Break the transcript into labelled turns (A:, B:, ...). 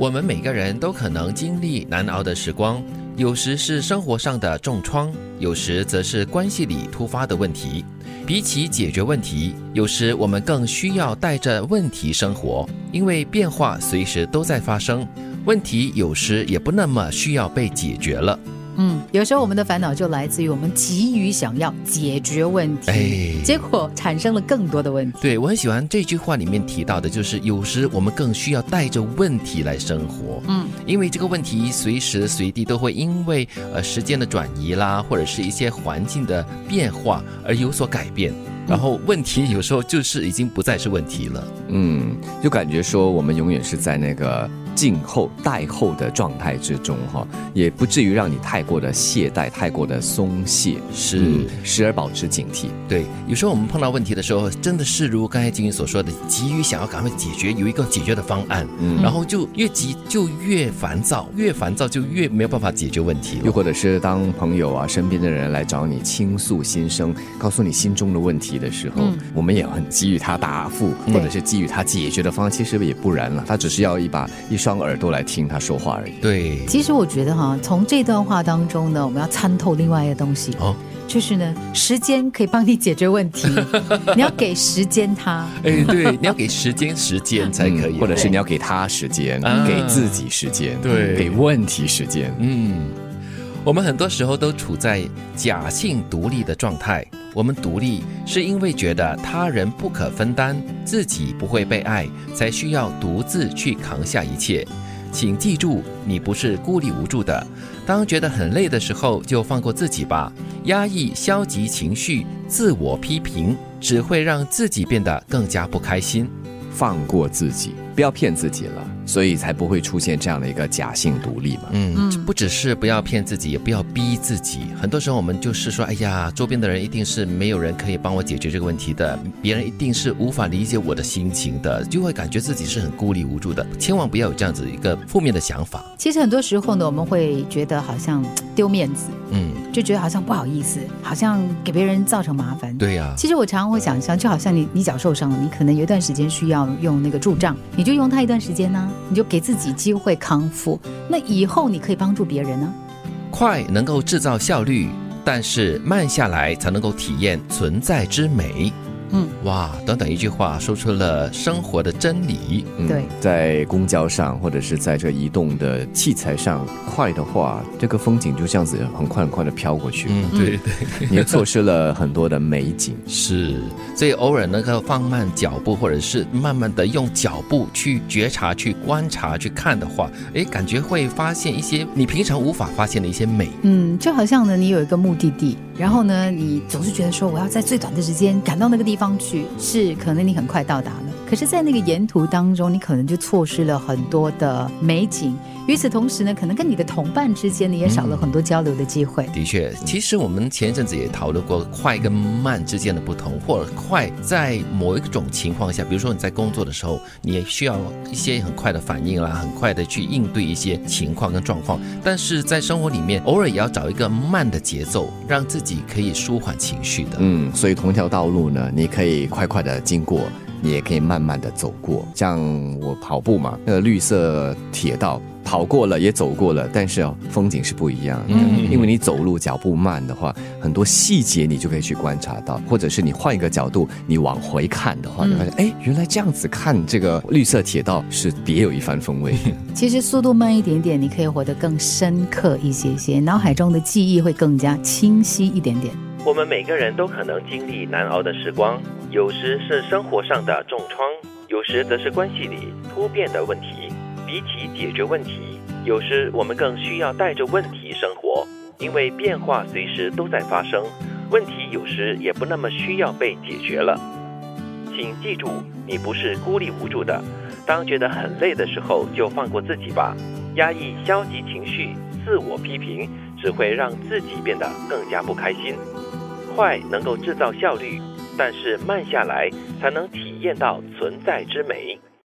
A: 我们每个人都可能经历难熬的时光，有时是生活上的重创，有时则是关系里突发的问题。比起解决问题，有时我们更需要带着问题生活，因为变化随时都在发生，问题有时也不那么需要被解决了。
B: 嗯，有时候我们的烦恼就来自于我们急于想要解决问题，
A: 哎
B: 结果产生了更多的问题。
A: 对我很喜欢这句话里面提到的，就是有时我们更需要带着问题来生活。
B: 嗯，
A: 因为这个问题随时随地都会因为呃时间的转移啦，或者是一些环境的变化而有所改变。然后问题有时候就是已经不再是问题了。
C: 嗯，就感觉说我们永远是在那个静候待候的状态之中哈，也不至于让你太过的懈怠，太过的松懈，
A: 是
C: 嗯时而保持警惕。
A: 对，有时候我们碰到问题的时候，真的是如刚才金云所说的，急于想要赶快解决，有一个解决的方案，
C: 嗯
A: 然后就越急就越烦躁，越烦躁就越没有办法解决问题。
C: 又或者是当朋友啊、身边的人来找你倾诉心声，告诉你心中的问题的时候，
B: 嗯
C: 我们也很给予他答复，或者是给予他解决的方案。其实也不然了，他只是要一把一双耳朵来听他说话而已。
A: 对，
B: 其实我觉得哈，从这段话当中呢，我们要参透另外一个东西，
A: 哦，
B: 就是呢，时间可以帮你解决问题，你要给时间他。
A: 哎，对，你要给时间，时间才可以，
C: 嗯或者是你要给他时间，
A: 啊
C: 给自己时间，
A: 对
C: 给问题时间。
A: 嗯，我们很多时候都处在假性独立的状态。我们独立是因为觉得他人不可分担，自己不会被爱，才需要独自去扛下一切。请记住，你不是孤立无助的。当觉得很累的时候，就放过自己吧。压抑消极情绪、自我批评，只会让自己变得更加不开心。
C: 放过自己，不要骗自己了，所以才不会出现这样的一个假性独立嘛。
A: 嗯，
B: 嗯
A: 不只是不要骗自己，也不要逼自己。很多时候我们就是说，哎呀，周边的人一定是没有人可以帮我解决这个问题的，别人一定是无法理解我的心情的，就会感觉自己是很孤立无助的。千万不要有这样子一个负面的想法。
B: 其实很多时候呢，我们会觉得好像丢面子，
A: 嗯，
B: 就觉得好像不好意思，好像给别人造成麻烦。
A: 对呀、
B: 其实我常常会想象，就好像你你脚受伤了，你可能有一段时间需要用那个助杖，你就用它一段时间呢、你就给自己机会康复。那以后你可以帮助别人呢、
A: 快能够制造效率，但是慢下来才能够体验存在之美。
B: 嗯，
A: 哇，短短一句话说出了生活的真理。
C: 嗯
B: 对
C: 在公交上或者是在这移动的器材上，快的话，这个风景就这样子很快很快的飘过去，
A: 嗯，对对。
C: 你 错失了很多的美景。
A: 是，所以偶尔能够放慢脚步，或者是慢慢的用脚步去觉察、去观察、去看的话，哎，感觉会发现一些你平常无法发现的一些美。
B: 嗯，就好像呢，你有一个目的地，然后呢，你总是觉得说我要在最短的时间赶到那个地方方去，是可能你很快到达了，可是，在那个沿途当中，你可能就错失了很多的美景。与此同时呢，可能跟你的同伴之间，你也少了很多交流的机会。
A: 的确，其实我们前一阵子也讨论过快跟慢之间的不同，或者快在某一种情况下，比如说你在工作的时候，你也需要一些很快的反应啦，很快的去应对一些情况跟状况。但是在生活里面，偶尔也要找一个慢的节奏，让自己可以舒缓情绪的。
C: 嗯，所以同一条道路呢，你可以快快的经过，你也可以慢慢的走过。像我跑步嘛，那个绿色铁道跑过了也走过了，但是哦，风景是不一样的。
A: 嗯
C: 因为你走路脚步慢的话，很多细节你就可以去观察到，或者是你换一个角度，你往回看的话，
B: 嗯
C: 你发现哎，原来这样子看这个绿色铁道是别有一番风味。
B: 其实速度慢一点点，你可以活得更深刻一些些，脑海中的记忆会更加清晰一点点。
A: 我们每个人都可能经历难熬的时光，有时是生活上的重创，有时则是关系里突变的问题。比起解决问题，有时我们更需要带着问题生活，因为变化随时都在发生，问题有时也不那么需要被解决了。请记住，你不是孤立无助的。当觉得很累的时候，就放过自己吧。压抑消极情绪、自我批评，只会让自己变得更加不开心。快能够制造效率，但是慢下来才能体验到存在之美。